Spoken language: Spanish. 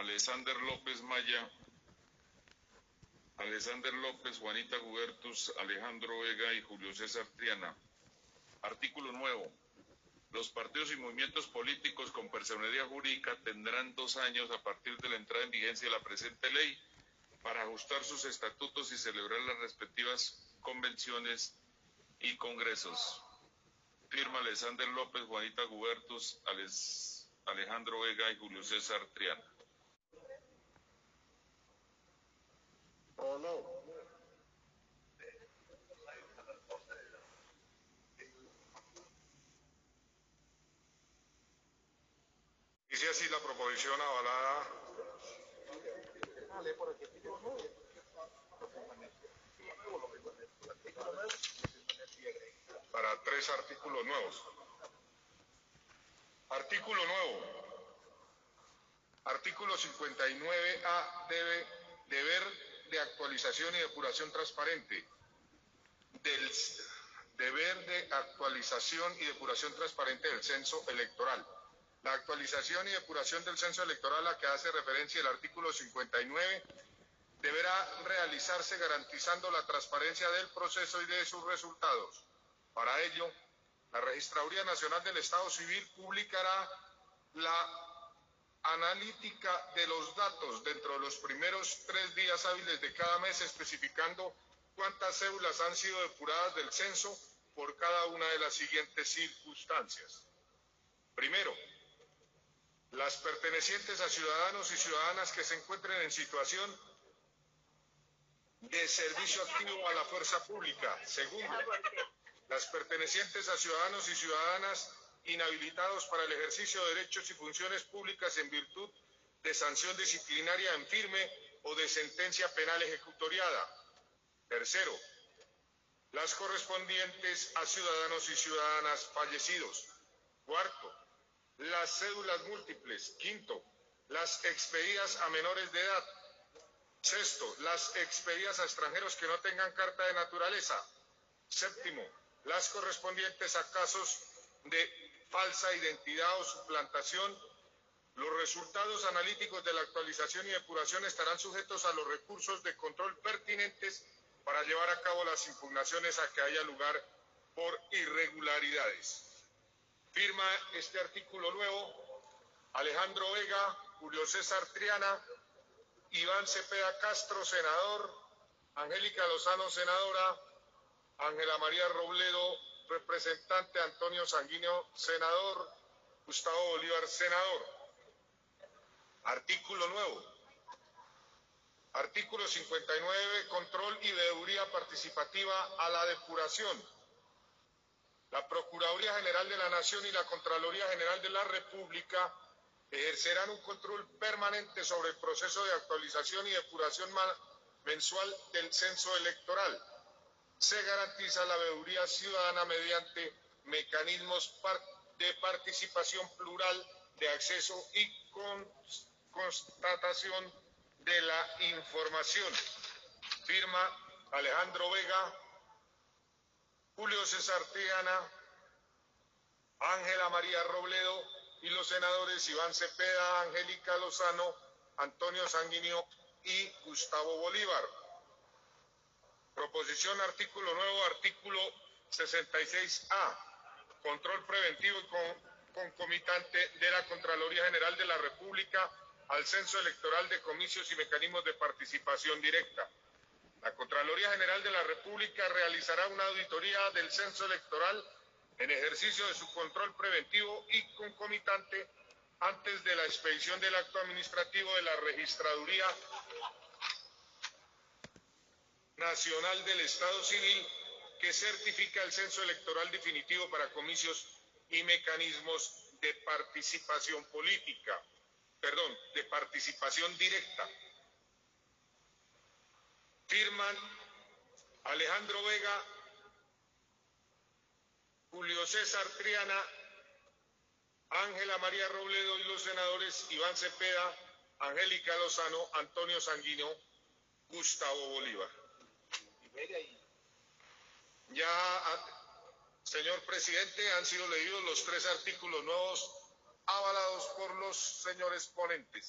Alexander López Maya, Alexander López, Juanita Gubertus, Alejandro Vega y Julio César Triana. Artículo nuevo. Los partidos y movimientos políticos con personería jurídica tendrán dos años a partir de la entrada en vigencia de la presente ley para ajustar sus estatutos y celebrar las respectivas convenciones y congresos. Firma Alexander López, Juanita Gubertus, Alejandro Vega y Julio César Triana. Dice así la proposición avalada para tres artículos nuevos. Artículo nuevo. Artículo 59A debe deber de actualización y depuración transparente. Del deber de actualización y depuración transparente del censo electoral. La actualización y depuración del censo electoral a que hace referencia el artículo 59 deberá realizarse garantizando la transparencia del proceso y de sus resultados. Para ello, la Registraduría Nacional del Estado Civil publicará la analítica de los datos dentro de los primeros tres días hábiles de cada mes, especificando cuántas cédulas han sido depuradas del censo por cada una de las siguientes circunstancias. Primero, las pertenecientes a ciudadanos y ciudadanas que se encuentren en situación de servicio activo a la fuerza pública. Segundo, las pertenecientes a ciudadanos y ciudadanas inhabilitados para el ejercicio de derechos y funciones públicas en virtud de sanción disciplinaria en firme o de sentencia penal ejecutoriada. Tercero, las correspondientes a ciudadanos y ciudadanas fallecidos. Cuarto, las cédulas múltiples. Quinto, las expedidas a menores de edad. Sexto, las expedidas a extranjeros que no tengan carta de naturaleza. Séptimo, las correspondientes a casos de falsa identidad o suplantación. Los resultados analíticos de la actualización y depuración estarán sujetos a los recursos de control pertinentes para llevar a cabo las impugnaciones a que haya lugar por irregularidades. Firma este artículo nuevo Alejandro Vega, Julio César Triana, Iván Cepeda Castro, senador, Angélica Lozano, senadora, Ángela María Robledo, representante, Antonio Sanguíneo, senador, Gustavo Bolívar, senador. Artículo nuevo. Artículo 59, control y veeduría participativa a la depuración. La Procuraduría General de la Nación y la Contraloría General de la República ejercerán un control permanente sobre el proceso de actualización y depuración mensual del censo electoral. Se garantiza la veeduría ciudadana mediante mecanismos de participación plural, de acceso y constatación de la información. Firma Alejandro Vega, Julio César Triana, Ángela María Robledo y los senadores Iván Cepeda, Angélica Lozano, Antonio Sanguinio y Gustavo Bolívar. Proposición artículo nuevo, artículo 66A. Control preventivo y concomitante de la Contraloría General de la República al censo electoral de comicios y mecanismos de participación directa. La Contraloría General de la República realizará una auditoría del censo electoral en ejercicio de su control preventivo y concomitante antes de la expedición del acto administrativo de la Registraduría Nacional del Estado Civil que certifica el censo electoral definitivo para comicios y mecanismos de participación política, perdón, de participación directa Firman Alejandro Vega, Julio César Triana, Ángela María Robledo y los senadores Iván Cepeda, Angélica Lozano, Antonio Sanguino, Gustavo Bolívar. Ya, ah, señor presidente, han sido leídos los tres artículos nuevos avalados por los señores ponentes.